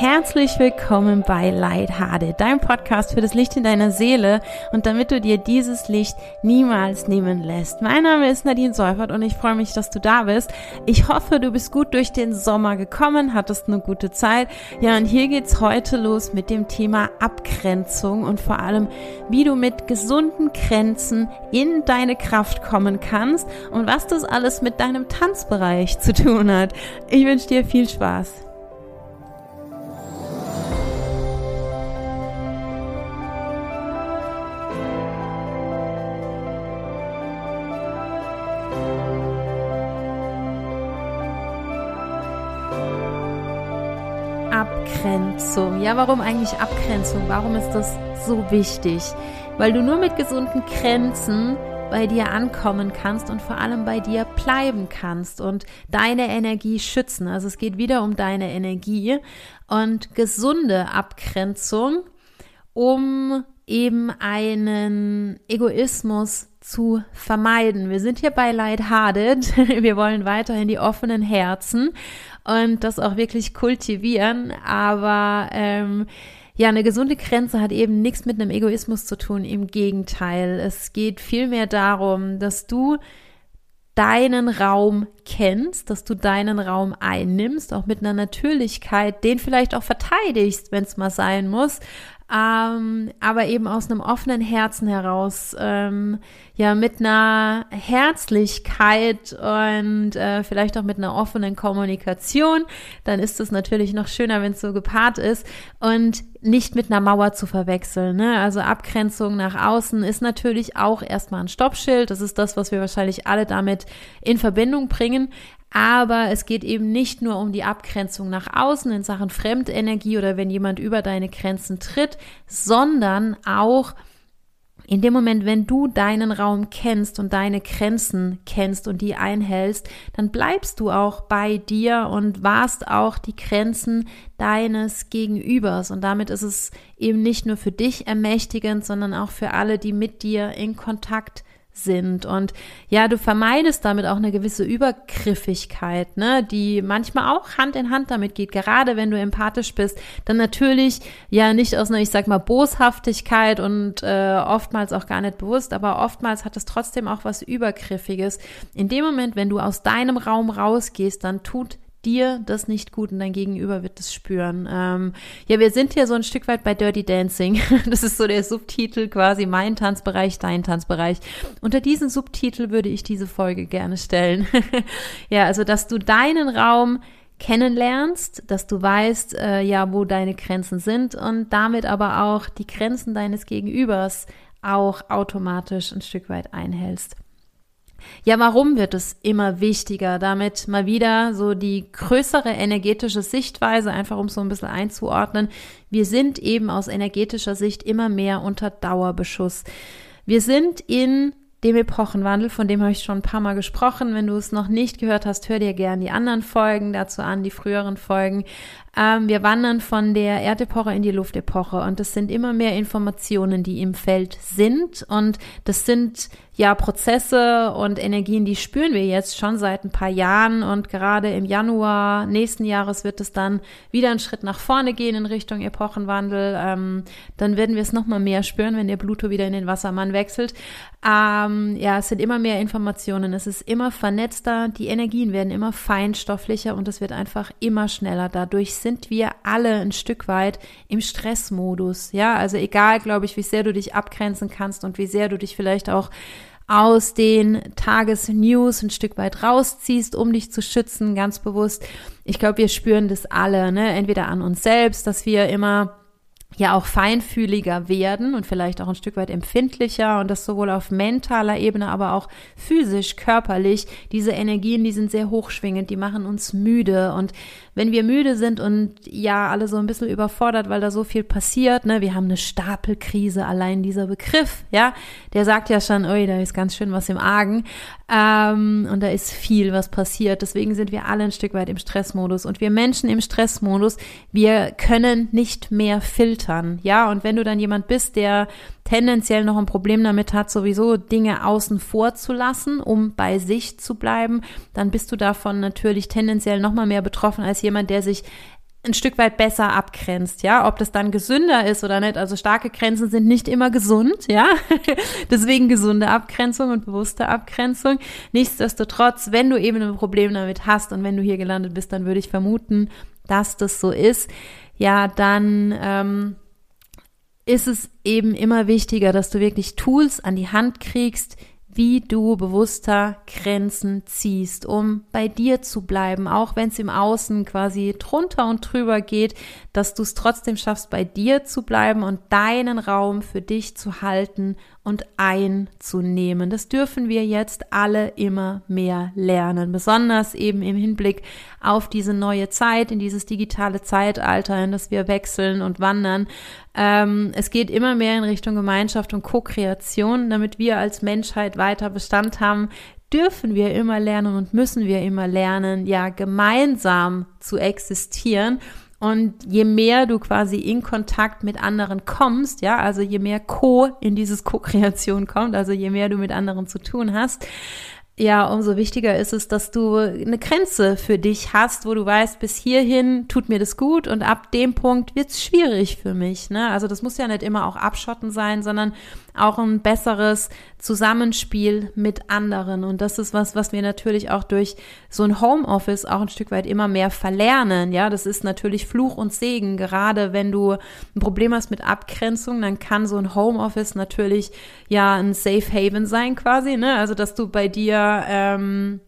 Herzlich willkommen bei Lighthearted, deinem Podcast für das Licht in deiner Seele und damit du dir dieses Licht niemals nehmen lässt. Mein Name ist Nadine Seufert und ich freue mich, dass du da bist. Ich hoffe, du bist gut durch den Sommer gekommen, hattest eine gute Zeit. Ja, und hier geht's heute los mit dem Thema Abgrenzung und vor allem, wie du mit gesunden Grenzen in deine Kraft kommen kannst und was das alles mit deinem Tanzbereich zu tun hat. Ich wünsche dir viel Spaß. Abgrenzung. Ja, warum eigentlich Abgrenzung? Warum ist das so wichtig? Weil du nur mit gesunden Grenzen bei dir ankommen kannst und vor allem bei dir bleiben kannst und deine Energie schützen. Also es geht wieder um deine Energie und gesunde Abgrenzung, um eben einen Egoismus zu vermeiden. Wir sind hier bei Lighthearted. Wir wollen weiterhin die offenen Herzen und das auch wirklich kultivieren. Aber ähm, ja, eine gesunde Grenze hat eben nichts mit einem Egoismus zu tun. Im Gegenteil. Es geht vielmehr darum, dass du deinen Raum kennst, dass du deinen Raum einnimmst, auch mit einer Natürlichkeit, den vielleicht auch verteidigst, wenn es mal sein muss, ähm, aber eben aus einem offenen Herzen heraus, ähm, ja, mit einer Herzlichkeit und äh, vielleicht auch mit einer offenen Kommunikation, dann ist es natürlich noch schöner, wenn es so gepaart ist und nicht mit einer Mauer zu verwechseln. Ne? Also Abgrenzung nach außen ist natürlich auch erstmal ein Stoppschild. Das ist das, was wir wahrscheinlich alle damit in Verbindung bringen. Aber es geht eben nicht nur um die Abgrenzung nach außen in Sachen Fremdenergie oder wenn jemand über deine Grenzen tritt, sondern auch in dem Moment, wenn du deinen Raum kennst und deine Grenzen kennst und die einhältst, dann bleibst du auch bei dir und warst auch die Grenzen deines Gegenübers. Und damit ist es eben nicht nur für dich ermächtigend, sondern auch für alle, die mit dir in Kontakt sind. Und ja, du vermeidest damit auch eine gewisse Übergriffigkeit, ne, die manchmal auch Hand in Hand damit geht. Gerade wenn du empathisch bist, dann natürlich ja nicht aus einer, ich sag mal, Boshaftigkeit und äh, oftmals auch gar nicht bewusst, aber oftmals hat es trotzdem auch was Übergriffiges. In dem Moment, wenn du aus deinem Raum rausgehst, dann tut dir das nicht gut und dein Gegenüber wird es spüren. Ähm, ja, wir sind hier so ein Stück weit bei Dirty Dancing. Das ist so der Subtitel quasi, mein Tanzbereich, dein Tanzbereich. Unter diesen Subtitel würde ich diese Folge gerne stellen. ja, also, dass du deinen Raum kennenlernst, dass du weißt, äh, ja, wo deine Grenzen sind und damit aber auch die Grenzen deines Gegenübers auch automatisch ein Stück weit einhältst. Ja, warum wird es immer wichtiger? Damit mal wieder so die größere energetische Sichtweise, einfach um so ein bisschen einzuordnen. Wir sind eben aus energetischer Sicht immer mehr unter Dauerbeschuss. Wir sind in dem Epochenwandel, von dem habe ich schon ein paar Mal gesprochen. Wenn du es noch nicht gehört hast, hör dir gern die anderen Folgen dazu an, die früheren Folgen. Ähm, wir wandern von der Erdepoche in die Luftepoche und das sind immer mehr Informationen, die im Feld sind und das sind ja Prozesse und Energien, die spüren wir jetzt schon seit ein paar Jahren und gerade im Januar nächsten Jahres wird es dann wieder einen Schritt nach vorne gehen in Richtung Epochenwandel. Ähm, dann werden wir es noch mal mehr spüren, wenn der Pluto wieder in den Wassermann wechselt. Ähm, ja, es sind immer mehr Informationen, es ist immer vernetzter, die Energien werden immer feinstofflicher und es wird einfach immer schneller. Dadurch sind wir alle ein Stück weit im Stressmodus. Ja, also egal, glaube ich, wie sehr du dich abgrenzen kannst und wie sehr du dich vielleicht auch aus den Tagesnews ein Stück weit rausziehst, um dich zu schützen, ganz bewusst. Ich glaube, wir spüren das alle, ne? Entweder an uns selbst, dass wir immer ja auch feinfühliger werden und vielleicht auch ein Stück weit empfindlicher und das sowohl auf mentaler Ebene, aber auch physisch, körperlich. Diese Energien, die sind sehr hochschwingend, die machen uns müde und wenn wir müde sind und ja, alle so ein bisschen überfordert, weil da so viel passiert, ne, wir haben eine Stapelkrise, allein dieser Begriff, ja, der sagt ja schon, ui, da ist ganz schön was im Argen, ähm, und da ist viel, was passiert. Deswegen sind wir alle ein Stück weit im Stressmodus. Und wir Menschen im Stressmodus, wir können nicht mehr filtern, ja, und wenn du dann jemand bist, der tendenziell noch ein Problem damit hat, sowieso Dinge außen vor zu lassen, um bei sich zu bleiben, dann bist du davon natürlich tendenziell noch mal mehr betroffen als jemand, der sich ein Stück weit besser abgrenzt, ja, ob das dann gesünder ist oder nicht. Also starke Grenzen sind nicht immer gesund, ja. Deswegen gesunde Abgrenzung und bewusste Abgrenzung. Nichtsdestotrotz, wenn du eben ein Problem damit hast und wenn du hier gelandet bist, dann würde ich vermuten, dass das so ist. Ja, dann ähm, ist es eben immer wichtiger, dass du wirklich Tools an die Hand kriegst, wie du bewusster Grenzen ziehst, um bei dir zu bleiben, auch wenn es im Außen quasi drunter und drüber geht, dass du es trotzdem schaffst, bei dir zu bleiben und deinen Raum für dich zu halten und einzunehmen. Das dürfen wir jetzt alle immer mehr lernen, besonders eben im Hinblick auf diese neue Zeit, in dieses digitale Zeitalter, in das wir wechseln und wandern. Ähm, es geht immer mehr in Richtung Gemeinschaft und Co-Kreation, damit wir als Menschheit weiter Bestand haben, dürfen wir immer lernen und müssen wir immer lernen, ja, gemeinsam zu existieren und je mehr du quasi in Kontakt mit anderen kommst, ja, also je mehr Co in dieses Co-Kreation kommt, also je mehr du mit anderen zu tun hast, ja, umso wichtiger ist es, dass du eine Grenze für dich hast, wo du weißt, bis hierhin tut mir das gut und ab dem Punkt wird's schwierig für mich. Ne? Also das muss ja nicht immer auch abschotten sein, sondern auch ein besseres Zusammenspiel mit anderen. Und das ist was, was wir natürlich auch durch so ein Homeoffice auch ein Stück weit immer mehr verlernen. Ja, das ist natürlich Fluch und Segen. Gerade wenn du ein Problem hast mit Abgrenzung, dann kann so ein Homeoffice natürlich ja ein Safe Haven sein quasi. Ne? Also dass du bei dir ähm,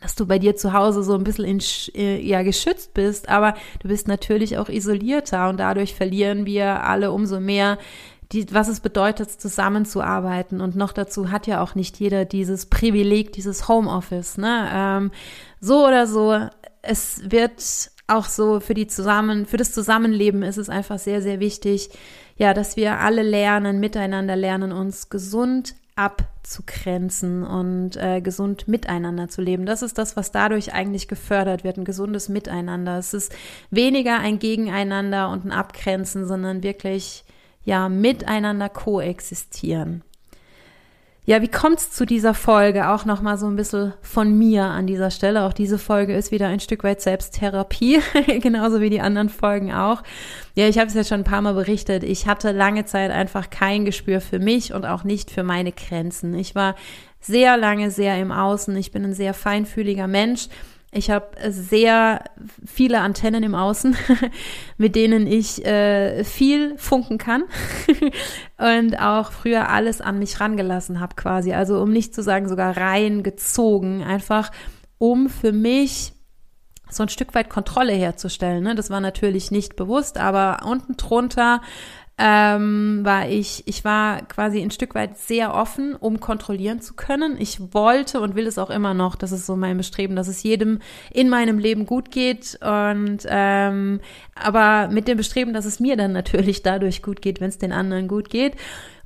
dass du bei dir zu Hause so ein bisschen in, äh, ja, geschützt bist, aber du bist natürlich auch isolierter und dadurch verlieren wir alle umso mehr die, was es bedeutet, zusammenzuarbeiten. Und noch dazu hat ja auch nicht jeder dieses Privileg, dieses Homeoffice. Ne? Ähm, so oder so, es wird auch so für die zusammen, für das Zusammenleben ist es einfach sehr, sehr wichtig, ja, dass wir alle lernen, miteinander lernen, uns gesund abzugrenzen und äh, gesund miteinander zu leben. Das ist das, was dadurch eigentlich gefördert wird, ein gesundes Miteinander. Es ist weniger ein Gegeneinander und ein Abgrenzen, sondern wirklich ja miteinander koexistieren. Ja, wie kommt es zu dieser Folge? Auch nochmal so ein bisschen von mir an dieser Stelle. Auch diese Folge ist wieder ein Stück weit Selbsttherapie, genauso wie die anderen Folgen auch. Ja, ich habe es ja schon ein paar Mal berichtet. Ich hatte lange Zeit einfach kein Gespür für mich und auch nicht für meine Grenzen. Ich war sehr lange sehr im Außen. Ich bin ein sehr feinfühliger Mensch ich habe sehr viele Antennen im Außen, mit denen ich äh, viel funken kann und auch früher alles an mich rangelassen habe quasi. Also um nicht zu sagen sogar reingezogen, einfach um für mich so ein Stück weit Kontrolle herzustellen. Ne? Das war natürlich nicht bewusst, aber unten drunter ähm, war ich, ich war quasi ein Stück weit sehr offen, um kontrollieren zu können. Ich wollte und will es auch immer noch, das ist so mein Bestreben, dass es jedem in meinem Leben gut geht. Und ähm, aber mit dem Bestreben, dass es mir dann natürlich dadurch gut geht, wenn es den anderen gut geht.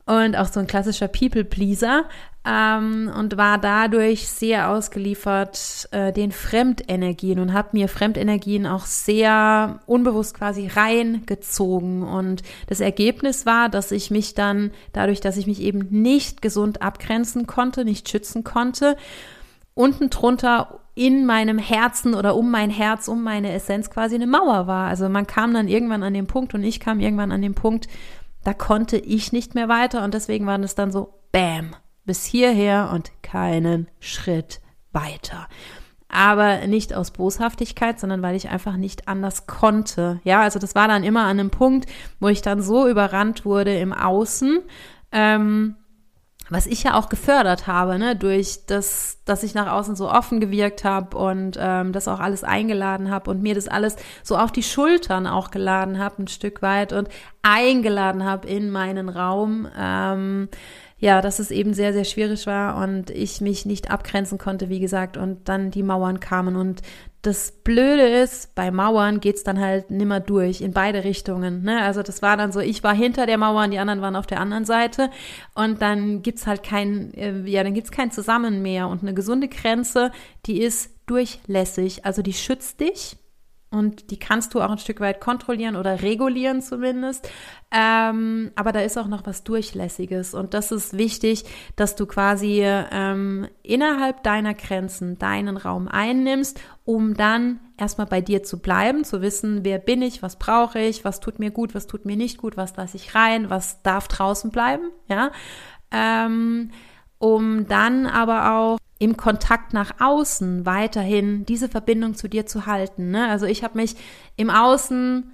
Und auch so ein klassischer People-Pleaser ähm, und war dadurch sehr ausgeliefert äh, den Fremdenergien und habe mir Fremdenergien auch sehr unbewusst quasi reingezogen. Und das Ergebnis war, dass ich mich dann, dadurch, dass ich mich eben nicht gesund abgrenzen konnte, nicht schützen konnte, unten drunter in meinem Herzen oder um mein Herz, um meine Essenz quasi eine Mauer war. Also man kam dann irgendwann an den Punkt und ich kam irgendwann an den Punkt, da konnte ich nicht mehr weiter und deswegen waren es dann so, bam, bis hierher und keinen Schritt weiter. Aber nicht aus Boshaftigkeit, sondern weil ich einfach nicht anders konnte. Ja, also das war dann immer an einem Punkt, wo ich dann so überrannt wurde im Außen, ähm, was ich ja auch gefördert habe, ne, durch das, dass ich nach außen so offen gewirkt habe und ähm, das auch alles eingeladen habe und mir das alles so auf die Schultern auch geladen habe, ein Stück weit und eingeladen habe in meinen Raum. Ähm, ja, dass es eben sehr, sehr schwierig war und ich mich nicht abgrenzen konnte, wie gesagt, und dann die Mauern kamen. Und das Blöde ist, bei Mauern geht's dann halt nimmer durch, in beide Richtungen. Ne? Also das war dann so, ich war hinter der Mauer und die anderen waren auf der anderen Seite. Und dann gibt's halt kein, äh, ja, dann gibt's kein Zusammen mehr. Und eine gesunde Grenze, die ist durchlässig. Also die schützt dich und die kannst du auch ein Stück weit kontrollieren oder regulieren zumindest. Ähm, aber da ist auch noch was Durchlässiges und das ist wichtig, dass du quasi ähm, innerhalb deiner Grenzen deinen Raum einnimmst, um dann erstmal bei dir zu bleiben, zu wissen, wer bin ich, was brauche ich, was tut mir gut, was tut mir nicht gut, was lasse ich rein, was darf draußen bleiben, ja. Ähm, um dann aber auch im Kontakt nach außen weiterhin diese Verbindung zu dir zu halten. Ne? Also ich habe mich im Außen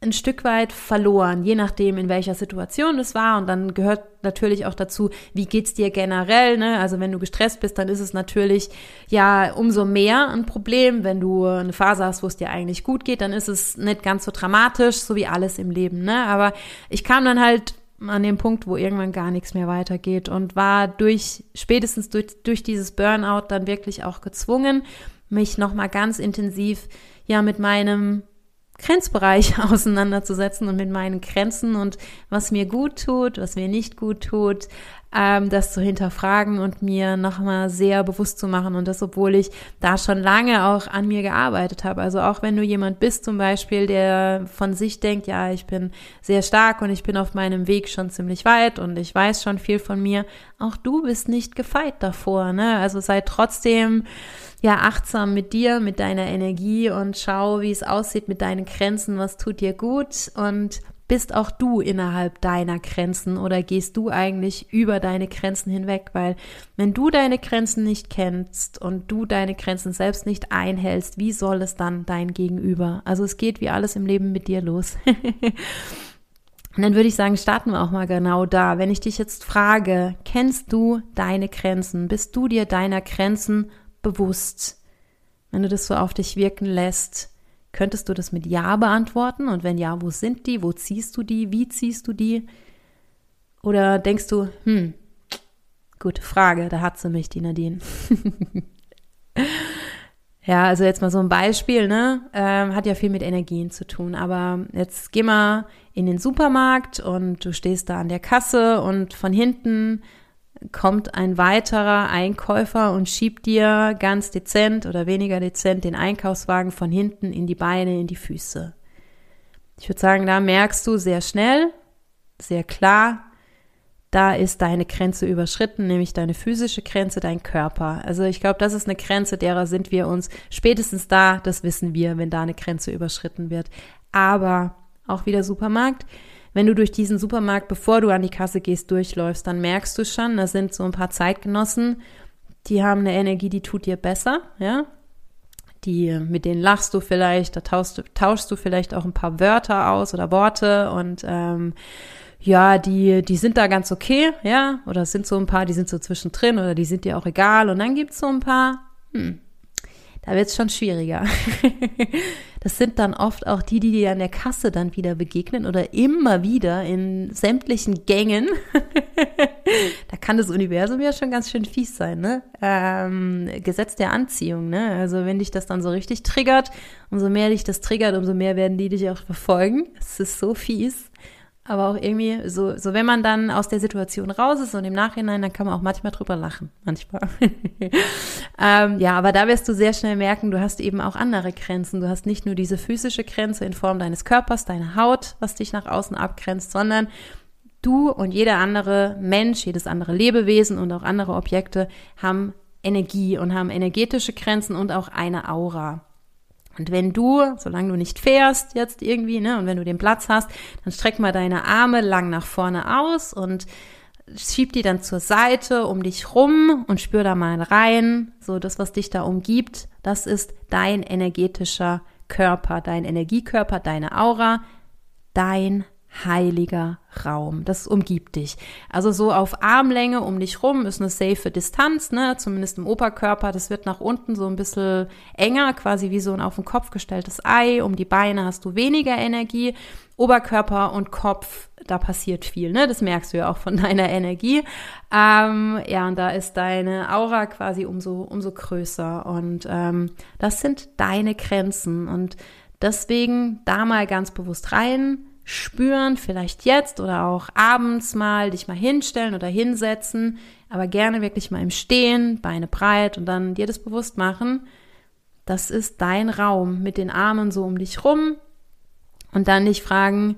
ein Stück weit verloren, je nachdem, in welcher Situation es war. Und dann gehört natürlich auch dazu, wie geht's dir generell. Ne? Also wenn du gestresst bist, dann ist es natürlich ja umso mehr ein Problem. Wenn du eine Phase hast, wo es dir eigentlich gut geht, dann ist es nicht ganz so dramatisch, so wie alles im Leben. Ne? Aber ich kam dann halt an dem Punkt, wo irgendwann gar nichts mehr weitergeht und war durch, spätestens durch, durch dieses Burnout dann wirklich auch gezwungen, mich nochmal ganz intensiv ja mit meinem Grenzbereich auseinanderzusetzen und mit meinen Grenzen und was mir gut tut, was mir nicht gut tut, ähm, das zu hinterfragen und mir nochmal sehr bewusst zu machen. Und das, obwohl ich da schon lange auch an mir gearbeitet habe. Also auch wenn du jemand bist zum Beispiel, der von sich denkt, ja, ich bin sehr stark und ich bin auf meinem Weg schon ziemlich weit und ich weiß schon viel von mir, auch du bist nicht gefeit davor. Ne? Also sei trotzdem ja achtsam mit dir, mit deiner Energie und schau, wie es aussieht mit deinen Grenzen, was tut dir gut und bist auch du innerhalb deiner Grenzen oder gehst du eigentlich über deine Grenzen hinweg? Weil wenn du deine Grenzen nicht kennst und du deine Grenzen selbst nicht einhältst, wie soll es dann dein Gegenüber? Also es geht wie alles im Leben mit dir los. Und dann würde ich sagen, starten wir auch mal genau da. Wenn ich dich jetzt frage, kennst du deine Grenzen? Bist du dir deiner Grenzen bewusst? Wenn du das so auf dich wirken lässt, Könntest du das mit Ja beantworten? Und wenn ja, wo sind die? Wo ziehst du die? Wie ziehst du die? Oder denkst du, hm, gute Frage, da hat sie mich, die Nadine. ja, also jetzt mal so ein Beispiel, ne? Ähm, hat ja viel mit Energien zu tun. Aber jetzt geh mal in den Supermarkt und du stehst da an der Kasse und von hinten kommt ein weiterer Einkäufer und schiebt dir ganz dezent oder weniger dezent den Einkaufswagen von hinten in die Beine, in die Füße. Ich würde sagen, da merkst du sehr schnell, sehr klar, da ist deine Grenze überschritten, nämlich deine physische Grenze, dein Körper. Also ich glaube, das ist eine Grenze, derer sind wir uns spätestens da, das wissen wir, wenn da eine Grenze überschritten wird. Aber auch wieder Supermarkt, wenn du durch diesen Supermarkt, bevor du an die Kasse gehst, durchläufst, dann merkst du schon, da sind so ein paar Zeitgenossen, die haben eine Energie, die tut dir besser, ja. Die, mit denen lachst du vielleicht, da tauschst du, tauschst du vielleicht auch ein paar Wörter aus oder Worte und ähm, ja, die, die sind da ganz okay, ja, oder es sind so ein paar, die sind so zwischendrin oder die sind dir auch egal und dann gibt's so ein paar, hm, da wird's schon schwieriger. das sind dann oft auch die, die dir an der Kasse dann wieder begegnen oder immer wieder in sämtlichen Gängen. da kann das Universum ja schon ganz schön fies sein, ne? Ähm, Gesetz der Anziehung, ne? Also wenn dich das dann so richtig triggert, umso mehr dich das triggert, umso mehr werden die dich auch verfolgen. Es ist so fies aber auch irgendwie so, so wenn man dann aus der Situation raus ist und im Nachhinein, dann kann man auch manchmal drüber lachen, manchmal. ähm, ja, aber da wirst du sehr schnell merken, du hast eben auch andere Grenzen. Du hast nicht nur diese physische Grenze in Form deines Körpers, deiner Haut, was dich nach außen abgrenzt, sondern du und jeder andere Mensch, jedes andere Lebewesen und auch andere Objekte haben Energie und haben energetische Grenzen und auch eine Aura. Und wenn du, solange du nicht fährst jetzt irgendwie, ne, und wenn du den Platz hast, dann streck mal deine Arme lang nach vorne aus und schieb die dann zur Seite um dich rum und spür da mal rein. So das, was dich da umgibt, das ist dein energetischer Körper, dein Energiekörper, deine Aura, dein heiliger Raum. Das umgibt dich. Also so auf Armlänge um dich rum ist eine safe Distanz, ne? Zumindest im Oberkörper. Das wird nach unten so ein bisschen enger, quasi wie so ein auf den Kopf gestelltes Ei. Um die Beine hast du weniger Energie. Oberkörper und Kopf, da passiert viel, ne? Das merkst du ja auch von deiner Energie. Ähm, ja, und da ist deine Aura quasi umso, umso größer. Und ähm, das sind deine Grenzen. Und deswegen da mal ganz bewusst rein spüren, vielleicht jetzt oder auch abends mal dich mal hinstellen oder hinsetzen, aber gerne wirklich mal im Stehen, Beine breit und dann dir das bewusst machen. das ist dein Raum mit den Armen so um dich rum und dann dich fragen,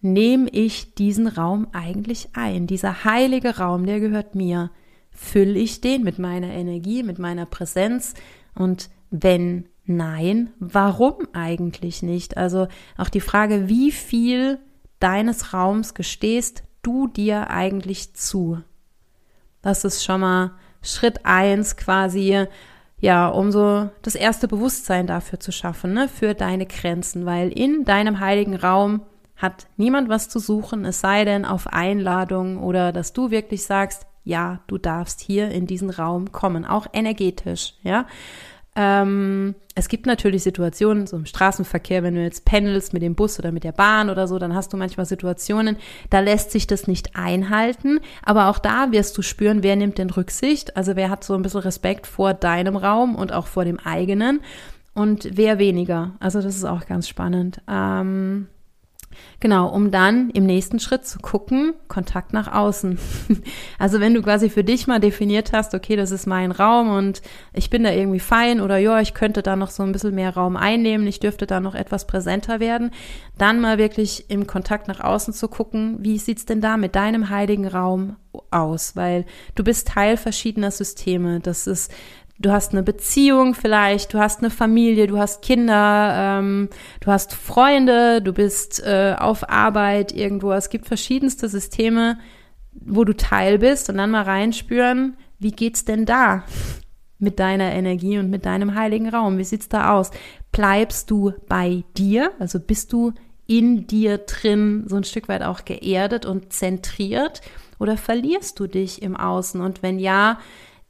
nehme ich diesen Raum eigentlich ein? Dieser heilige Raum, der gehört mir. Fülle ich den mit meiner Energie, mit meiner Präsenz? Und wenn nein, warum eigentlich nicht? Also auch die Frage, wie viel deines Raums gestehst du dir eigentlich zu? Das ist schon mal Schritt eins quasi, ja, um so das erste Bewusstsein dafür zu schaffen, ne, für deine Grenzen, weil in deinem heiligen Raum hat niemand was zu suchen, es sei denn auf Einladung oder dass du wirklich sagst, ja, du darfst hier in diesen Raum kommen, auch energetisch, ja. Ähm, es gibt natürlich Situationen, so im Straßenverkehr, wenn du jetzt pendelst mit dem Bus oder mit der Bahn oder so, dann hast du manchmal Situationen, da lässt sich das nicht einhalten. Aber auch da wirst du spüren, wer nimmt denn Rücksicht, also wer hat so ein bisschen Respekt vor deinem Raum und auch vor dem eigenen und wer weniger. Also das ist auch ganz spannend. Ähm, Genau, um dann im nächsten Schritt zu gucken, Kontakt nach außen. Also wenn du quasi für dich mal definiert hast, okay, das ist mein Raum und ich bin da irgendwie fein oder ja, ich könnte da noch so ein bisschen mehr Raum einnehmen, ich dürfte da noch etwas präsenter werden, dann mal wirklich im Kontakt nach außen zu gucken, wie sieht's denn da mit deinem heiligen Raum aus? Weil du bist Teil verschiedener Systeme. Das ist du hast eine Beziehung vielleicht, du hast eine Familie, du hast Kinder, ähm, du hast Freunde, du bist äh, auf Arbeit irgendwo. Es gibt verschiedenste Systeme, wo du Teil bist und dann mal reinspüren, wie geht's denn da mit deiner Energie und mit deinem heiligen Raum? Wie sieht's da aus? Bleibst du bei dir? Also bist du in dir drin so ein Stück weit auch geerdet und zentriert? Oder verlierst du dich im Außen? Und wenn ja,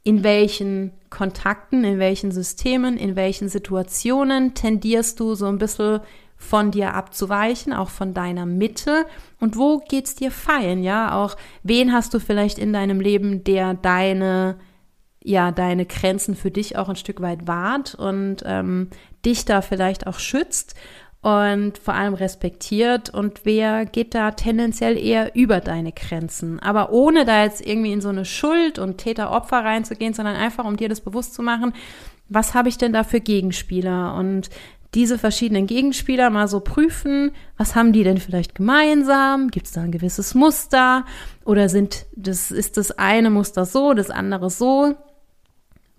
in welchen Kontakten, in welchen Systemen, in welchen Situationen tendierst du so ein bisschen von dir abzuweichen, auch von deiner Mitte und wo geht's dir fein, ja? Auch wen hast du vielleicht in deinem Leben, der deine ja deine Grenzen für dich auch ein Stück weit wahrt und ähm, dich da vielleicht auch schützt und vor allem respektiert und wer geht da tendenziell eher über deine Grenzen. Aber ohne da jetzt irgendwie in so eine Schuld und Täter-Opfer reinzugehen, sondern einfach um dir das bewusst zu machen, was habe ich denn da für Gegenspieler und diese verschiedenen Gegenspieler mal so prüfen, was haben die denn vielleicht gemeinsam? Gibt es da ein gewisses Muster? Oder sind das, ist das eine Muster so, das andere so?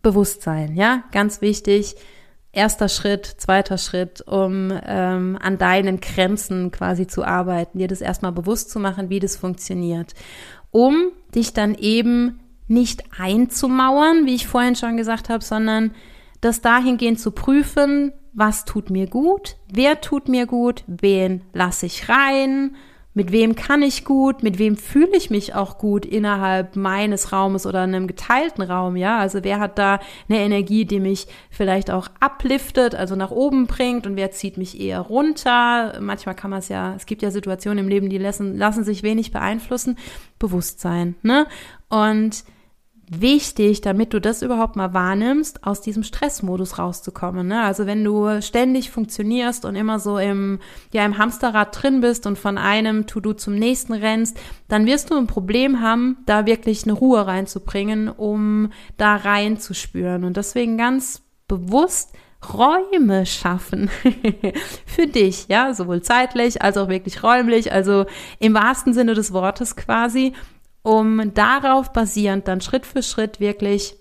Bewusstsein, ja, ganz wichtig erster Schritt, zweiter Schritt, um ähm, an deinen Grenzen quasi zu arbeiten, dir das erstmal bewusst zu machen, wie das funktioniert, um dich dann eben nicht einzumauern, wie ich vorhin schon gesagt habe, sondern das dahingehend zu prüfen, was tut mir gut, wer tut mir gut, wen lasse ich rein, mit wem kann ich gut, mit wem fühle ich mich auch gut innerhalb meines Raumes oder einem geteilten Raum, ja? Also wer hat da eine Energie, die mich vielleicht auch upliftet, also nach oben bringt und wer zieht mich eher runter? Manchmal kann man es ja, es gibt ja Situationen im Leben, die lassen, lassen sich wenig beeinflussen. Bewusstsein, ne? Und wichtig, damit du das überhaupt mal wahrnimmst, aus diesem Stressmodus rauszukommen. Ne? Also wenn du ständig funktionierst und immer so im, ja, im Hamsterrad drin bist und von einem To-Do zum nächsten rennst, dann wirst du ein Problem haben, da wirklich eine Ruhe reinzubringen, um da reinzuspüren. Und deswegen ganz bewusst Räume schaffen für dich, ja, sowohl zeitlich als auch wirklich räumlich, also im wahrsten Sinne des Wortes quasi, um darauf basierend dann Schritt für Schritt wirklich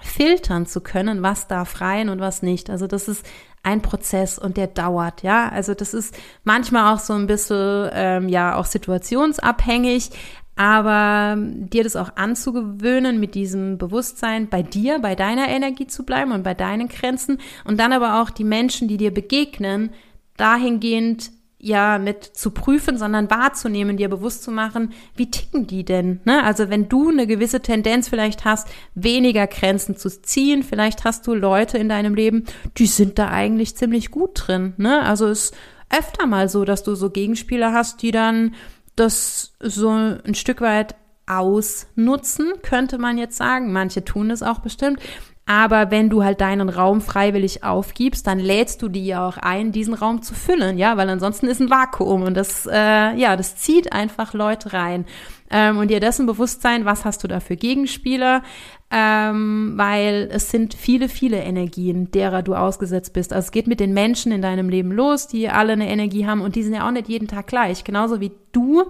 filtern zu können, was darf rein und was nicht. Also das ist ein Prozess und der dauert, ja. Also das ist manchmal auch so ein bisschen, ähm, ja, auch situationsabhängig, aber dir das auch anzugewöhnen, mit diesem Bewusstsein bei dir, bei deiner Energie zu bleiben und bei deinen Grenzen und dann aber auch die Menschen, die dir begegnen, dahingehend ja mit zu prüfen, sondern wahrzunehmen, dir bewusst zu machen, wie ticken die denn? Ne? Also wenn du eine gewisse Tendenz vielleicht hast, weniger Grenzen zu ziehen, vielleicht hast du Leute in deinem Leben, die sind da eigentlich ziemlich gut drin. Ne? Also es ist öfter mal so, dass du so Gegenspieler hast, die dann das so ein Stück weit ausnutzen, könnte man jetzt sagen. Manche tun es auch bestimmt. Aber wenn du halt deinen Raum freiwillig aufgibst, dann lädst du die ja auch ein, diesen Raum zu füllen, ja, weil ansonsten ist ein Vakuum und das, äh, ja, das zieht einfach Leute rein. Ähm, und dir dessen bewusst sein, was hast du da für Gegenspieler, ähm, weil es sind viele, viele Energien, derer du ausgesetzt bist. Also es geht mit den Menschen in deinem Leben los, die alle eine Energie haben und die sind ja auch nicht jeden Tag gleich. Genauso wie du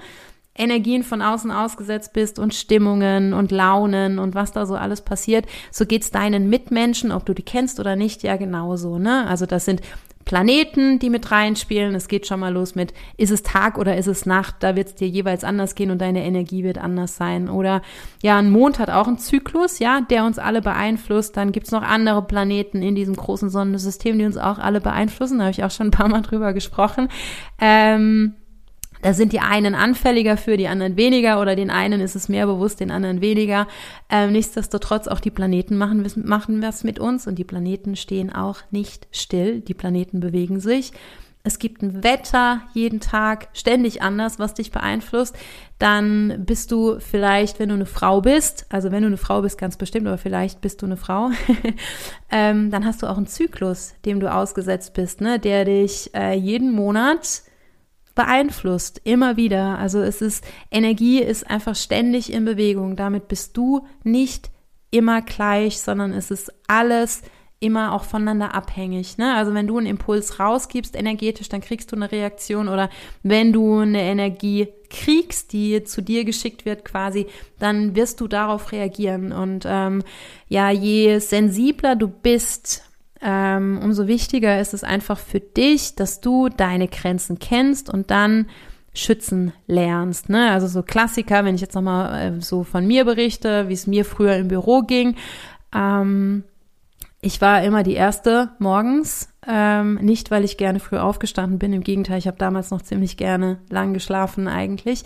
Energien von außen ausgesetzt bist und Stimmungen und Launen und was da so alles passiert, so geht's deinen Mitmenschen, ob du die kennst oder nicht, ja genauso, ne? Also das sind Planeten, die mit reinspielen. Es geht schon mal los mit, ist es Tag oder ist es Nacht? Da wird es dir jeweils anders gehen und deine Energie wird anders sein. Oder ja, ein Mond hat auch einen Zyklus, ja, der uns alle beeinflusst. Dann gibt's noch andere Planeten in diesem großen Sonnensystem, die uns auch alle beeinflussen. Da habe ich auch schon ein paar Mal drüber gesprochen. Ähm, da sind die einen anfälliger für, die anderen weniger oder den einen ist es mehr bewusst, den anderen weniger. Ähm, nichtsdestotrotz auch die Planeten machen, machen was mit uns und die Planeten stehen auch nicht still. Die Planeten bewegen sich. Es gibt ein Wetter jeden Tag ständig anders, was dich beeinflusst. Dann bist du vielleicht, wenn du eine Frau bist, also wenn du eine Frau bist, ganz bestimmt, aber vielleicht bist du eine Frau, ähm, dann hast du auch einen Zyklus, dem du ausgesetzt bist, ne, der dich äh, jeden Monat beeinflusst, immer wieder. Also es ist, Energie ist einfach ständig in Bewegung. Damit bist du nicht immer gleich, sondern es ist alles immer auch voneinander abhängig. Ne? Also wenn du einen Impuls rausgibst energetisch, dann kriegst du eine Reaktion oder wenn du eine Energie kriegst, die zu dir geschickt wird quasi, dann wirst du darauf reagieren. Und ähm, ja, je sensibler du bist, ähm, umso wichtiger ist es einfach für dich, dass du deine Grenzen kennst und dann schützen lernst. Ne? Also so Klassiker, wenn ich jetzt nochmal äh, so von mir berichte, wie es mir früher im Büro ging. Ähm, ich war immer die Erste morgens, ähm, nicht weil ich gerne früh aufgestanden bin, im Gegenteil, ich habe damals noch ziemlich gerne lang geschlafen eigentlich,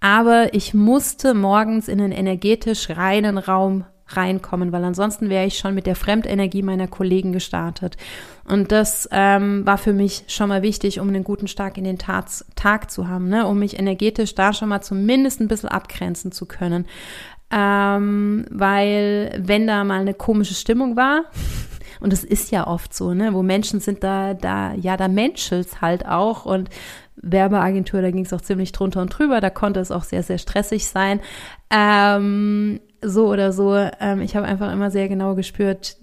aber ich musste morgens in einen energetisch reinen Raum reinkommen, weil ansonsten wäre ich schon mit der Fremdenergie meiner Kollegen gestartet. Und das ähm, war für mich schon mal wichtig, um einen guten Start in den Tag, Tag zu haben, ne? um mich energetisch da schon mal zumindest ein bisschen abgrenzen zu können. Ähm, weil wenn da mal eine komische Stimmung war, und es ist ja oft so, ne, wo Menschen sind da, da, ja, da menschelt's halt auch und Werbeagentur, da ging es auch ziemlich drunter und drüber, da konnte es auch sehr, sehr stressig sein. Ähm, so oder so, ähm, ich habe einfach immer sehr genau gespürt,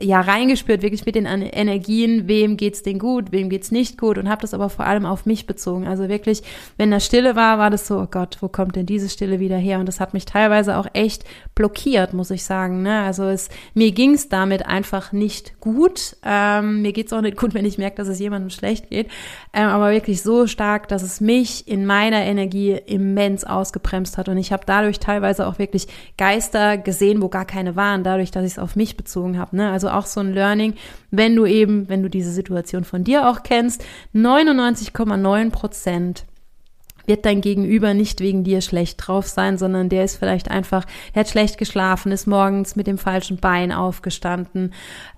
ja reingespürt, wirklich mit den Energien, wem geht's denn gut, wem geht's nicht gut und habe das aber vor allem auf mich bezogen. Also wirklich, wenn da Stille war, war das so, oh Gott, wo kommt denn diese Stille wieder her? Und das hat mich teilweise auch echt blockiert, muss ich sagen. Ne? Also es, mir ging's damit einfach nicht gut. Ähm, mir geht's auch nicht gut, wenn ich merke, dass es jemandem schlecht geht. Ähm, aber wirklich so stark, dass es mich in meiner Energie immens ausgebremst hat. Und ich habe dadurch teilweise auch wirklich Geister gesehen, wo gar keine waren, dadurch, dass ich es auf mich bezogen habe. Ne? Also also auch so ein Learning, wenn du eben, wenn du diese Situation von dir auch kennst, 99,9 Prozent wird dein Gegenüber nicht wegen dir schlecht drauf sein, sondern der ist vielleicht einfach, der hat schlecht geschlafen, ist morgens mit dem falschen Bein aufgestanden,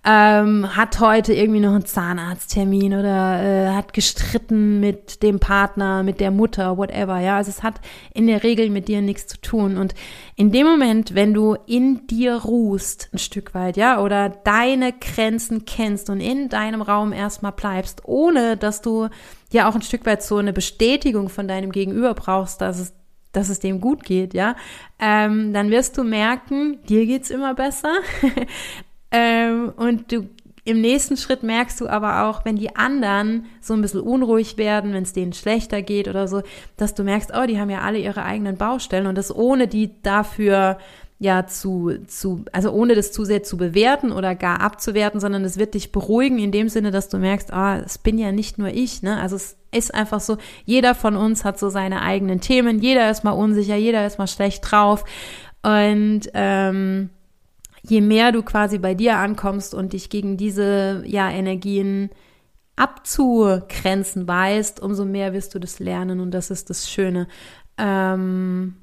ähm, hat heute irgendwie noch einen Zahnarzttermin oder äh, hat gestritten mit dem Partner, mit der Mutter, whatever. Ja, also es hat in der Regel mit dir nichts zu tun. Und in dem Moment, wenn du in dir ruhst, ein Stück weit, ja, oder deine Grenzen kennst und in deinem Raum erstmal bleibst, ohne dass du ja auch ein Stück weit so eine Bestätigung von deinem Gegenüber brauchst, dass es dass es dem gut geht, ja, ähm, dann wirst du merken, dir geht's immer besser. ähm, und du im nächsten Schritt merkst du aber auch, wenn die anderen so ein bisschen unruhig werden, wenn es denen schlechter geht oder so, dass du merkst, oh, die haben ja alle ihre eigenen Baustellen und das ohne die dafür ja zu, zu, also ohne das zu sehr zu bewerten oder gar abzuwerten, sondern es wird dich beruhigen in dem Sinne, dass du merkst, ah, es bin ja nicht nur ich, ne? Also es ist einfach so, jeder von uns hat so seine eigenen Themen, jeder ist mal unsicher, jeder ist mal schlecht drauf. Und ähm, je mehr du quasi bei dir ankommst und dich gegen diese ja, Energien abzugrenzen weißt, umso mehr wirst du das lernen und das ist das Schöne. Ähm,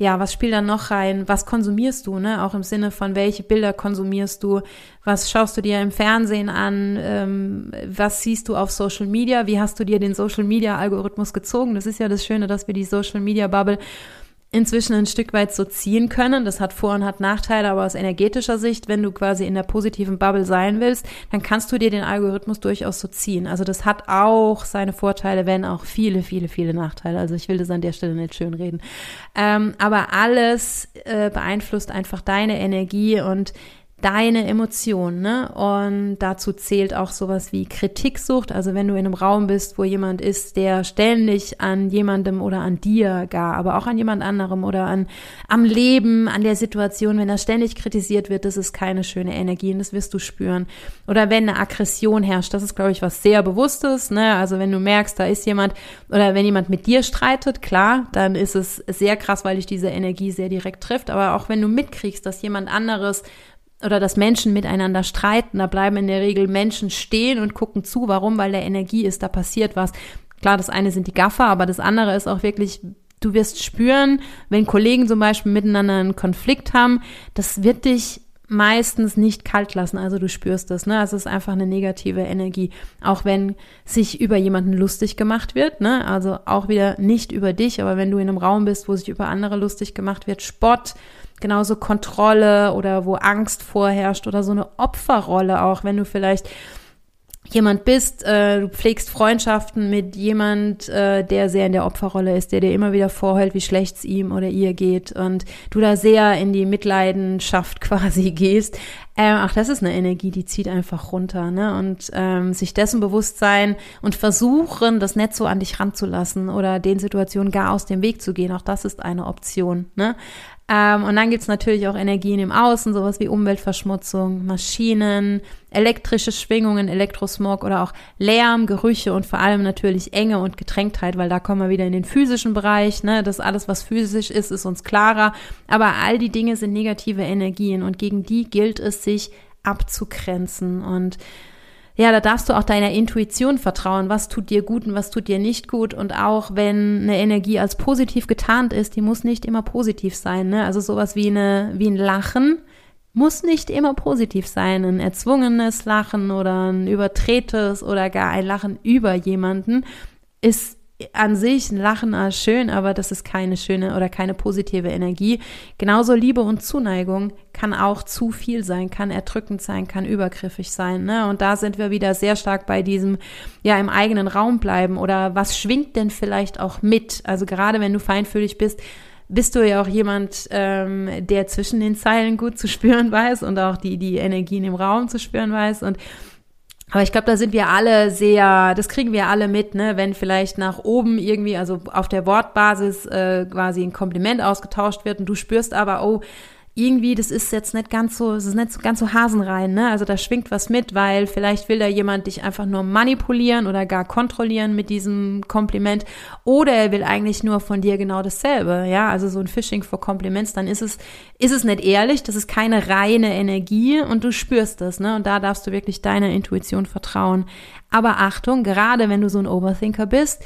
ja, was spielt da noch rein? Was konsumierst du, ne? Auch im Sinne von, welche Bilder konsumierst du? Was schaust du dir im Fernsehen an? Ähm, was siehst du auf Social Media? Wie hast du dir den Social Media Algorithmus gezogen? Das ist ja das Schöne, dass wir die Social Media Bubble inzwischen ein Stück weit so ziehen können. Das hat Vor- und hat Nachteile, aber aus energetischer Sicht, wenn du quasi in der positiven Bubble sein willst, dann kannst du dir den Algorithmus durchaus so ziehen. Also das hat auch seine Vorteile, wenn auch viele, viele, viele Nachteile. Also ich will das an der Stelle nicht schön reden. Ähm, aber alles äh, beeinflusst einfach deine Energie und deine Emotionen, ne? Und dazu zählt auch sowas wie Kritiksucht. Also wenn du in einem Raum bist, wo jemand ist, der ständig an jemandem oder an dir gar, aber auch an jemand anderem oder an am Leben, an der Situation, wenn er ständig kritisiert wird, das ist keine schöne Energie und das wirst du spüren. Oder wenn eine Aggression herrscht, das ist, glaube ich, was sehr Bewusstes, ne? Also wenn du merkst, da ist jemand oder wenn jemand mit dir streitet, klar, dann ist es sehr krass, weil dich diese Energie sehr direkt trifft. Aber auch wenn du mitkriegst, dass jemand anderes oder dass Menschen miteinander streiten, da bleiben in der Regel Menschen stehen und gucken zu. Warum? Weil der Energie ist, da passiert was. Klar, das eine sind die Gaffer, aber das andere ist auch wirklich, du wirst spüren, wenn Kollegen zum Beispiel miteinander einen Konflikt haben, das wird dich meistens nicht kalt lassen. Also du spürst das, ne? Also es ist einfach eine negative Energie. Auch wenn sich über jemanden lustig gemacht wird, ne? Also auch wieder nicht über dich, aber wenn du in einem Raum bist, wo sich über andere lustig gemacht wird, Spott, genauso Kontrolle oder wo Angst vorherrscht oder so eine Opferrolle auch, wenn du vielleicht jemand bist, äh, du pflegst Freundschaften mit jemand, äh, der sehr in der Opferrolle ist, der dir immer wieder vorhält, wie schlecht es ihm oder ihr geht und du da sehr in die Mitleidenschaft quasi gehst. Ähm, ach, das ist eine Energie, die zieht einfach runter, ne? Und ähm, sich dessen bewusst sein und versuchen, das nicht so an dich ranzulassen oder den Situationen gar aus dem Weg zu gehen, auch das ist eine Option, ne? Ähm, und dann gibt's natürlich auch Energien im Außen, sowas wie Umweltverschmutzung, Maschinen, elektrische Schwingungen, Elektrosmog oder auch Lärm, Gerüche und vor allem natürlich Enge und Gedrängtheit, weil da kommen wir wieder in den physischen Bereich. Ne? Das alles, was physisch ist, ist uns klarer. Aber all die Dinge sind negative Energien und gegen die gilt es, sich abzugrenzen. Und ja, da darfst du auch deiner Intuition vertrauen, was tut dir gut und was tut dir nicht gut. Und auch wenn eine Energie als positiv getarnt ist, die muss nicht immer positiv sein. Ne? Also sowas wie, eine, wie ein Lachen muss nicht immer positiv sein. Ein erzwungenes Lachen oder ein übertretes oder gar ein Lachen über jemanden ist an sich ein Lachen als schön, aber das ist keine schöne oder keine positive Energie. Genauso Liebe und Zuneigung kann auch zu viel sein, kann erdrückend sein, kann übergriffig sein. Ne? Und da sind wir wieder sehr stark bei diesem, ja, im eigenen Raum bleiben oder was schwingt denn vielleicht auch mit? Also gerade wenn du feinfühlig bist, bist du ja auch jemand, ähm, der zwischen den Zeilen gut zu spüren weiß und auch die, die Energien im Raum zu spüren weiß und aber ich glaube, da sind wir alle sehr, das kriegen wir alle mit, ne? wenn vielleicht nach oben irgendwie, also auf der Wortbasis äh, quasi ein Kompliment ausgetauscht wird und du spürst aber, oh, irgendwie, das ist jetzt nicht ganz so, es ist nicht so ganz so hasenrein, ne? Also da schwingt was mit, weil vielleicht will da jemand dich einfach nur manipulieren oder gar kontrollieren mit diesem Kompliment oder er will eigentlich nur von dir genau dasselbe, ja? Also so ein Phishing for Compliments, dann ist es, ist es nicht ehrlich, das ist keine reine Energie und du spürst das, ne? Und da darfst du wirklich deiner Intuition vertrauen. Aber Achtung, gerade wenn du so ein Overthinker bist,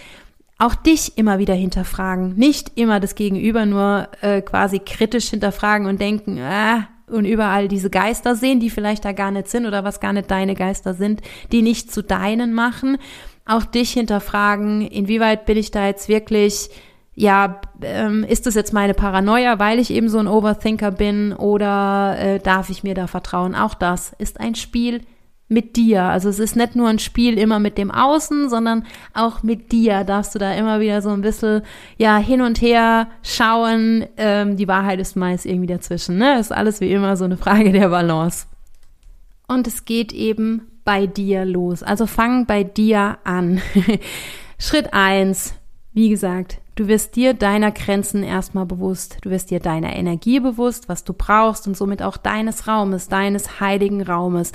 auch dich immer wieder hinterfragen. Nicht immer das Gegenüber nur äh, quasi kritisch hinterfragen und denken, äh, und überall diese Geister sehen, die vielleicht da gar nicht sind oder was gar nicht deine Geister sind, die nicht zu deinen machen. Auch dich hinterfragen, inwieweit bin ich da jetzt wirklich, ja, ähm, ist das jetzt meine Paranoia, weil ich eben so ein Overthinker bin oder äh, darf ich mir da vertrauen? Auch das ist ein Spiel mit dir. Also es ist nicht nur ein Spiel immer mit dem Außen, sondern auch mit dir darfst du da immer wieder so ein bisschen ja hin und her schauen. Ähm, die Wahrheit ist meist irgendwie dazwischen. Ne? Ist alles wie immer so eine Frage der Balance. Und es geht eben bei dir los. Also fang bei dir an. Schritt eins, wie gesagt, du wirst dir deiner Grenzen erstmal bewusst. Du wirst dir deiner Energie bewusst, was du brauchst und somit auch deines Raumes, deines heiligen Raumes.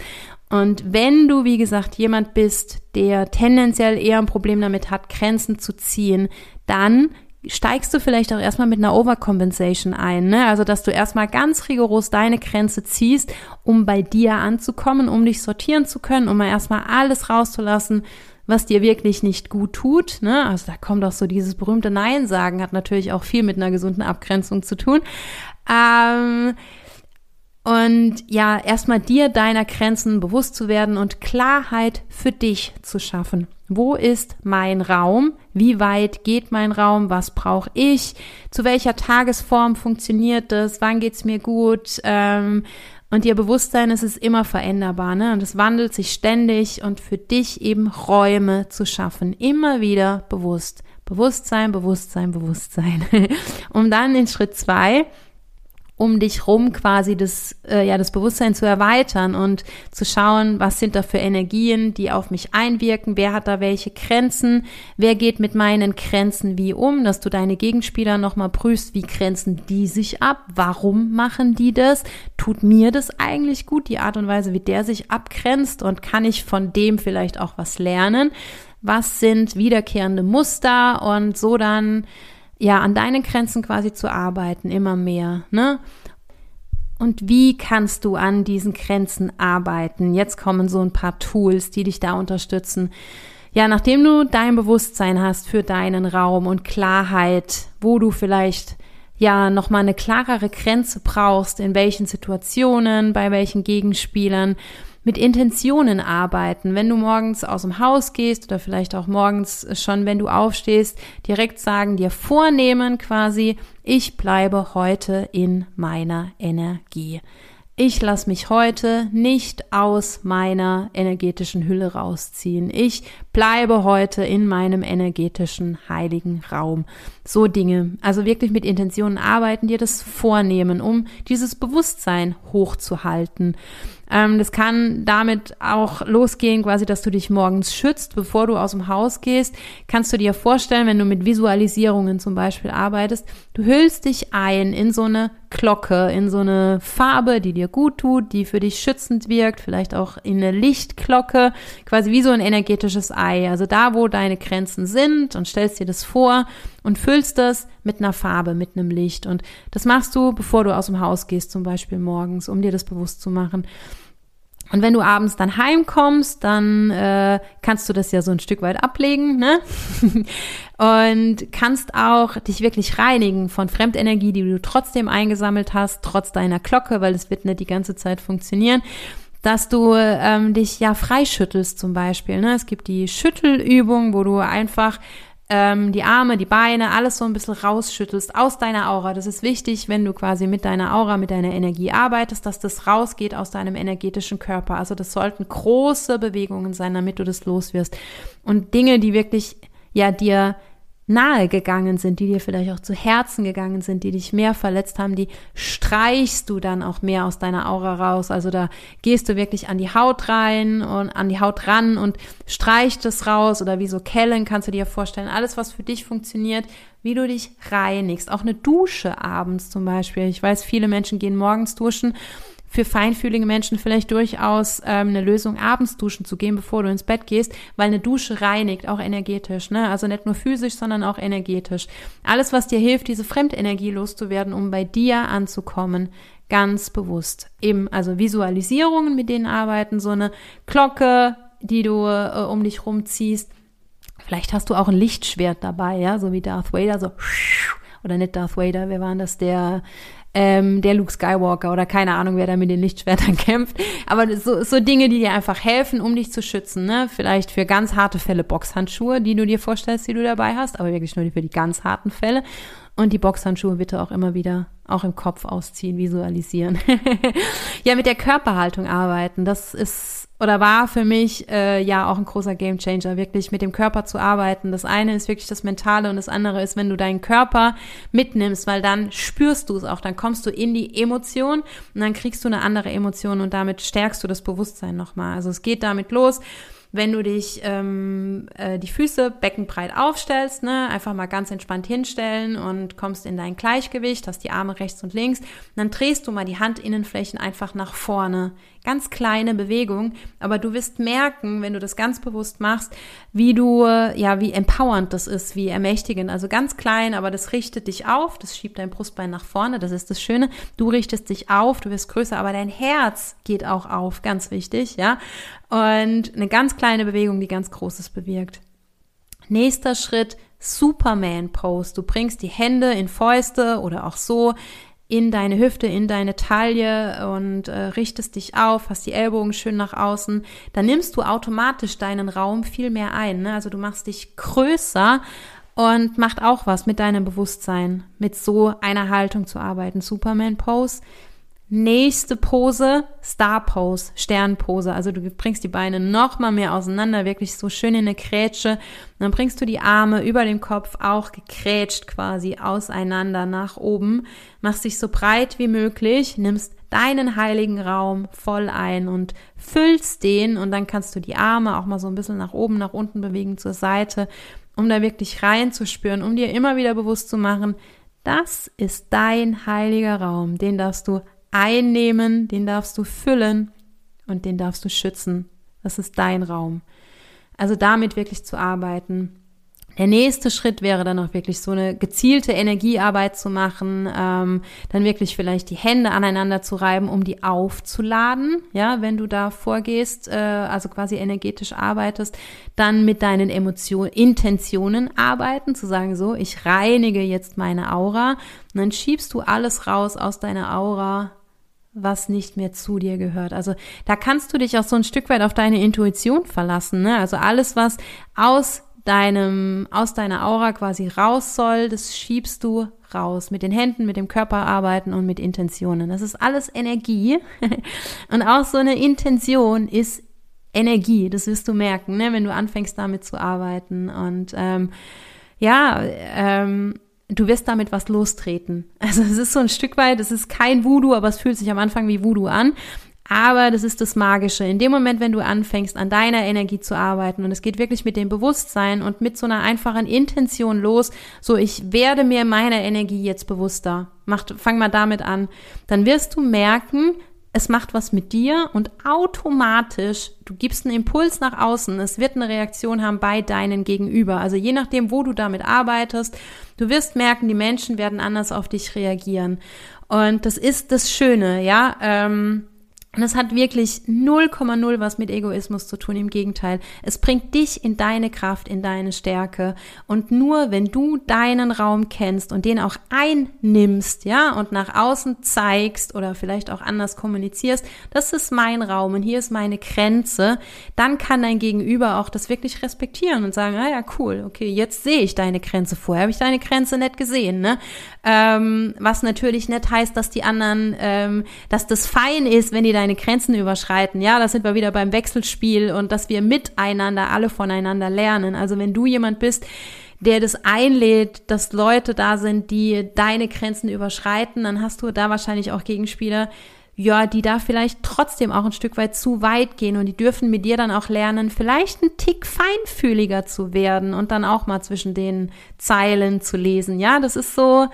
Und wenn du, wie gesagt, jemand bist, der tendenziell eher ein Problem damit hat, Grenzen zu ziehen, dann steigst du vielleicht auch erstmal mit einer Overcompensation ein, ne? Also, dass du erstmal ganz rigoros deine Grenze ziehst, um bei dir anzukommen, um dich sortieren zu können, um mal erstmal alles rauszulassen, was dir wirklich nicht gut tut, ne? Also, da kommt auch so dieses berühmte Nein sagen, hat natürlich auch viel mit einer gesunden Abgrenzung zu tun. Ähm, Und ja, erstmal dir deiner Grenzen bewusst zu werden und Klarheit für dich zu schaffen. Wo ist mein Raum? Wie weit geht mein Raum? Was brauche ich? Zu welcher Tagesform funktioniert das? Wann geht's mir gut? Ähm, und ihr Bewusstsein ist es immer veränderbar, ne? Und es wandelt sich ständig und für dich eben Räume zu schaffen. Immer wieder bewusst. Bewusstsein, Bewusstsein, Bewusstsein. um dann in Schritt zwei um dich rum quasi das, äh, ja, das Bewusstsein zu erweitern und zu schauen, was sind da für Energien, die auf mich einwirken, wer hat da welche Grenzen, wer geht mit meinen Grenzen wie um, dass du deine Gegenspieler nochmal prüfst, wie grenzen die sich ab, warum machen die das, tut mir das eigentlich gut, die Art und Weise, wie der sich abgrenzt? Und kann ich von dem vielleicht auch was lernen, was sind wiederkehrende Muster? Und so dann ja, an deinen Grenzen quasi zu arbeiten, immer mehr, ne? Und wie kannst du an diesen Grenzen arbeiten? Jetzt kommen so ein paar Tools, die dich da unterstützen. Ja, nachdem du dein Bewusstsein hast für deinen Raum und Klarheit, wo du vielleicht ja nochmal eine klarere Grenze brauchst, in welchen Situationen, bei welchen Gegenspielern mit Intentionen arbeiten. Wenn du morgens aus dem Haus gehst oder vielleicht auch morgens schon, wenn du aufstehst, direkt sagen, dir vornehmen quasi, ich bleibe heute in meiner Energie. Ich lasse mich heute nicht aus meiner energetischen Hülle rausziehen. Ich bleibe heute in meinem energetischen heiligen Raum. So Dinge. Also wirklich mit Intentionen arbeiten, dir das vornehmen, um dieses Bewusstsein hochzuhalten. Ähm, das kann damit auch losgehen, quasi, dass du dich morgens schützt, bevor du aus dem Haus gehst. Kannst du dir vorstellen, wenn du mit Visualisierungen zum Beispiel arbeitest, du hüllst dich ein in so eine Glocke, in so eine Farbe, die dir gut tut, die für dich schützend wirkt, vielleicht auch in eine Lichtglocke, quasi wie so ein energetisches Ei. Also da, wo deine Grenzen sind und stellst dir das vor und füllst das mit einer Farbe, mit einem Licht. Und das machst du, bevor du aus dem Haus gehst, zum Beispiel morgens, um dir das bewusst zu machen. Und wenn du abends dann heimkommst, dann äh, kannst du das ja so ein Stück weit ablegen, ne? und kannst auch dich wirklich reinigen von Fremdenergie, die du trotzdem eingesammelt hast, trotz deiner Glocke, weil es wird nicht die ganze Zeit funktionieren dass du ähm, dich ja freischüttelst zum Beispiel. Ne? Es gibt die Schüttelübung, wo du einfach ähm, die Arme, die Beine, alles so ein bisschen rausschüttelst aus deiner Aura. Das ist wichtig, wenn du quasi mit deiner Aura, mit deiner Energie arbeitest, dass das rausgeht aus deinem energetischen Körper. Also das sollten große Bewegungen sein, damit du das loswirst. Und Dinge, die wirklich ja dir nahe gegangen sind, die dir vielleicht auch zu Herzen gegangen sind, die dich mehr verletzt haben, die streichst du dann auch mehr aus deiner Aura raus. Also da gehst du wirklich an die Haut rein und an die Haut ran und streichst es raus oder wie so Kellen kannst du dir vorstellen. Alles, was für dich funktioniert, wie du dich reinigst. Auch eine Dusche abends zum Beispiel. Ich weiß, viele Menschen gehen morgens duschen für feinfühlige Menschen vielleicht durchaus ähm, eine Lösung, abends duschen zu gehen, bevor du ins Bett gehst, weil eine Dusche reinigt, auch energetisch, ne? Also nicht nur physisch, sondern auch energetisch. Alles, was dir hilft, diese Fremdenergie loszuwerden, um bei dir anzukommen, ganz bewusst. Eben, also Visualisierungen, mit denen arbeiten, so eine Glocke, die du äh, um dich rumziehst. Vielleicht hast du auch ein Lichtschwert dabei, ja, so wie Darth Vader, so oder nicht Darth Vader, wer war das, der ähm, der Luke Skywalker oder keine Ahnung, wer da mit den Lichtschwertern kämpft. Aber so, so Dinge, die dir einfach helfen, um dich zu schützen. Ne? Vielleicht für ganz harte Fälle Boxhandschuhe, die du dir vorstellst, die du dabei hast, aber wirklich nur für die ganz harten Fälle. Und die Boxhandschuhe bitte auch immer wieder auch im Kopf ausziehen, visualisieren. ja, mit der Körperhaltung arbeiten, das ist oder war für mich äh, ja auch ein großer Gamechanger, wirklich mit dem Körper zu arbeiten. Das eine ist wirklich das Mentale und das andere ist, wenn du deinen Körper mitnimmst, weil dann spürst du es auch, dann kommst du in die Emotion und dann kriegst du eine andere Emotion und damit stärkst du das Bewusstsein nochmal. Also es geht damit los wenn du dich ähm, äh, die Füße beckenbreit aufstellst, ne, einfach mal ganz entspannt hinstellen und kommst in dein Gleichgewicht, hast die Arme rechts und links, dann drehst du mal die Handinnenflächen einfach nach vorne. Ganz kleine Bewegung, aber du wirst merken, wenn du das ganz bewusst machst, wie du, ja, wie empowernd das ist, wie ermächtigend. Also ganz klein, aber das richtet dich auf, das schiebt dein Brustbein nach vorne, das ist das Schöne. Du richtest dich auf, du wirst größer, aber dein Herz geht auch auf, ganz wichtig, ja. Und eine ganz kleine Bewegung, die ganz Großes bewirkt. Nächster Schritt, Superman Pose. Du bringst die Hände in Fäuste oder auch so in deine Hüfte, in deine Taille und äh, richtest dich auf, hast die Ellbogen schön nach außen, dann nimmst du automatisch deinen Raum viel mehr ein. Ne? Also du machst dich größer und macht auch was mit deinem Bewusstsein, mit so einer Haltung zu arbeiten. Superman Pose Nächste Pose, Star Pose, Sternpose. Also du bringst die Beine noch mal mehr auseinander, wirklich so schön in eine Krätsche. Und dann bringst du die Arme über dem Kopf auch gekrätscht quasi auseinander nach oben. Machst dich so breit wie möglich, nimmst deinen heiligen Raum voll ein und füllst den und dann kannst du die Arme auch mal so ein bisschen nach oben, nach unten bewegen zur Seite, um da wirklich reinzuspüren, um dir immer wieder bewusst zu machen, das ist dein heiliger Raum, den darfst du einnehmen, den darfst du füllen und den darfst du schützen. Das ist dein Raum. Also damit wirklich zu arbeiten. Der nächste Schritt wäre dann auch wirklich so eine gezielte Energiearbeit zu machen, ähm, dann wirklich vielleicht die Hände aneinander zu reiben, um die aufzuladen. Ja, wenn du da vorgehst, äh, also quasi energetisch arbeitest, dann mit deinen Emotionen, Intentionen arbeiten, zu sagen so, ich reinige jetzt meine Aura und dann schiebst du alles raus aus deiner Aura, was nicht mehr zu dir gehört. Also da kannst du dich auch so ein Stück weit auf deine Intuition verlassen. Ne? Also alles, was aus deinem, aus deiner Aura quasi raus soll, das schiebst du raus. Mit den Händen, mit dem Körper arbeiten und mit Intentionen. Das ist alles Energie. und auch so eine Intention ist Energie. Das wirst du merken, ne? wenn du anfängst damit zu arbeiten. Und ähm, ja, ähm, du wirst damit was lostreten. Also es ist so ein Stück weit, es ist kein Voodoo, aber es fühlt sich am Anfang wie Voodoo an. Aber das ist das Magische. In dem Moment, wenn du anfängst, an deiner Energie zu arbeiten, und es geht wirklich mit dem Bewusstsein und mit so einer einfachen Intention los, so ich werde mir meiner Energie jetzt bewusster. Mach, fang mal damit an. Dann wirst du merken, es macht was mit dir und automatisch, du gibst einen Impuls nach außen, es wird eine Reaktion haben bei deinen Gegenüber. Also je nachdem, wo du damit arbeitest, du wirst merken, die Menschen werden anders auf dich reagieren. Und das ist das Schöne, ja. Ähm, und es hat wirklich 0,0 was mit Egoismus zu tun. Im Gegenteil, es bringt dich in deine Kraft, in deine Stärke. Und nur wenn du deinen Raum kennst und den auch einnimmst, ja, und nach außen zeigst oder vielleicht auch anders kommunizierst, das ist mein Raum und hier ist meine Grenze, dann kann dein Gegenüber auch das wirklich respektieren und sagen, ah ja, cool, okay, jetzt sehe ich deine Grenze. Vorher habe ich deine Grenze nicht gesehen, ne? Ähm, was natürlich nicht heißt, dass die anderen, ähm, dass das fein ist, wenn die deine Grenzen überschreiten. Ja, da sind wir wieder beim Wechselspiel und dass wir miteinander alle voneinander lernen. Also wenn du jemand bist, der das einlädt, dass Leute da sind, die deine Grenzen überschreiten, dann hast du da wahrscheinlich auch Gegenspieler, ja, die da vielleicht trotzdem auch ein Stück weit zu weit gehen und die dürfen mit dir dann auch lernen, vielleicht ein Tick feinfühliger zu werden und dann auch mal zwischen den Zeilen zu lesen. Ja, das ist so,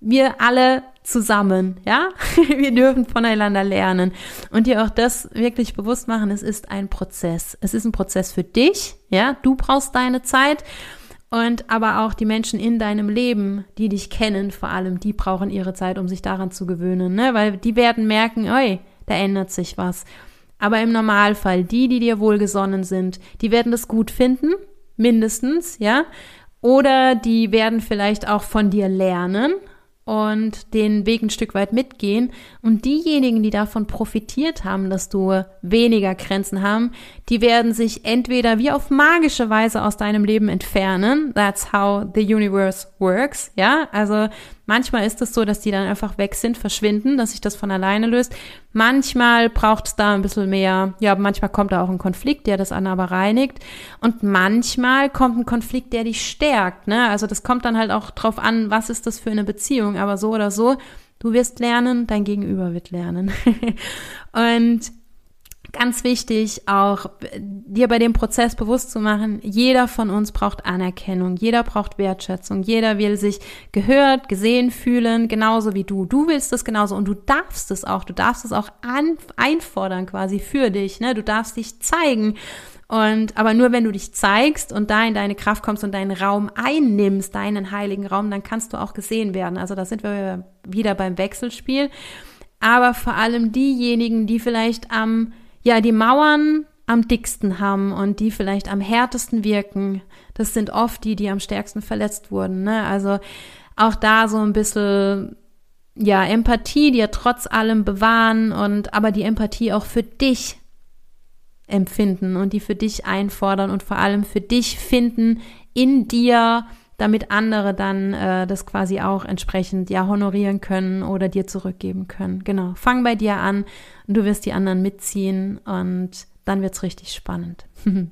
wir alle zusammen, ja? Wir dürfen voneinander lernen und dir auch das wirklich bewusst machen, es ist ein Prozess. Es ist ein Prozess für dich, ja? Du brauchst deine Zeit und aber auch die Menschen in deinem Leben, die dich kennen, vor allem, die brauchen ihre Zeit, um sich daran zu gewöhnen, ne? Weil die werden merken, oi, da ändert sich was. Aber im Normalfall, die, die dir wohlgesonnen sind, die werden das gut finden, mindestens, ja? Oder die werden vielleicht auch von dir lernen und den Weg ein Stück weit mitgehen. Und diejenigen, die davon profitiert haben, dass du weniger Grenzen haben, die werden sich entweder wie auf magische Weise aus deinem Leben entfernen. That's how the universe works. Ja, also Manchmal ist es so, dass die dann einfach weg sind, verschwinden, dass sich das von alleine löst. Manchmal braucht es da ein bisschen mehr, ja, manchmal kommt da auch ein Konflikt, der das an aber reinigt. Und manchmal kommt ein Konflikt, der dich stärkt. Ne? Also das kommt dann halt auch drauf an, was ist das für eine Beziehung. Aber so oder so, du wirst lernen, dein Gegenüber wird lernen. und Ganz wichtig, auch dir bei dem Prozess bewusst zu machen, jeder von uns braucht Anerkennung, jeder braucht Wertschätzung, jeder will sich gehört, gesehen fühlen, genauso wie du. Du willst es genauso und du darfst es auch, du darfst es auch an, einfordern quasi für dich, ne? Du darfst dich zeigen. Und aber nur wenn du dich zeigst und da in deine Kraft kommst und deinen Raum einnimmst, deinen heiligen Raum, dann kannst du auch gesehen werden. Also da sind wir wieder beim Wechselspiel. Aber vor allem diejenigen, die vielleicht am ja, die Mauern am dicksten haben und die vielleicht am härtesten wirken, das sind oft die, die am stärksten verletzt wurden. Ne? Also auch da so ein bisschen ja, Empathie dir trotz allem bewahren und aber die Empathie auch für dich empfinden und die für dich einfordern und vor allem für dich finden in dir, damit andere dann äh, das quasi auch entsprechend ja honorieren können oder dir zurückgeben können. Genau, fang bei dir an und du wirst die anderen mitziehen und dann wird's richtig spannend.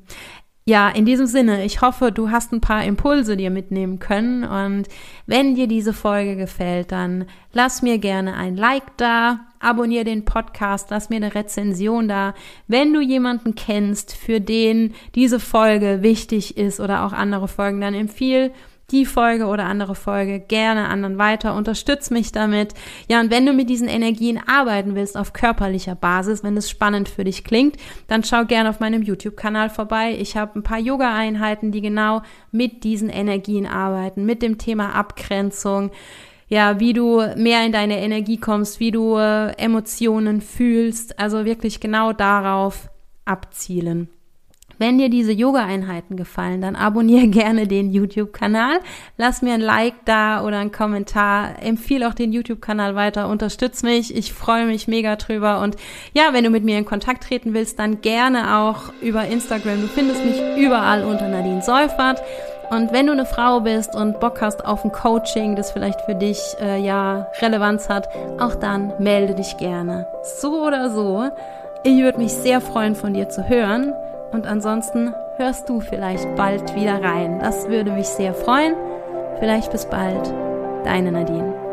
Ja, in diesem Sinne, ich hoffe, du hast ein paar Impulse dir mitnehmen können und wenn dir diese Folge gefällt, dann lass mir gerne ein Like da, abonniere den Podcast, lass mir eine Rezension da. Wenn du jemanden kennst, für den diese Folge wichtig ist oder auch andere Folgen, dann empfiehl die Folge oder andere Folge gerne anderen weiter. Unterstütz mich damit. Ja, und wenn du mit diesen Energien arbeiten willst auf körperlicher Basis, wenn es spannend für dich klingt, dann schau gerne auf meinem YouTube-Kanal vorbei. Ich habe ein paar Yoga-Einheiten, die genau mit diesen Energien arbeiten, mit dem Thema Abgrenzung. Ja, wie du mehr in deine Energie kommst, wie du äh, Emotionen fühlst, also wirklich genau darauf abzielen. Wenn dir diese Yoga-Einheiten gefallen, dann abonniere gerne den YouTube-Kanal, lass mir ein Like da oder einen Kommentar, empfehle auch den YouTube-Kanal weiter, unterstütz mich, ich freue mich mega drüber und ja, wenn du mit mir in Kontakt treten willst, dann gerne auch über Instagram. Du findest mich überall unter Nadine Seufert. Und wenn du eine Frau bist und Bock hast auf ein Coaching, das vielleicht für dich äh, ja Relevanz hat, auch dann melde dich gerne. So oder so. Ich würde mich sehr freuen, von dir zu hören. Und ansonsten hörst du vielleicht bald wieder rein. Das würde mich sehr freuen. Vielleicht bis bald. Deine Nadine.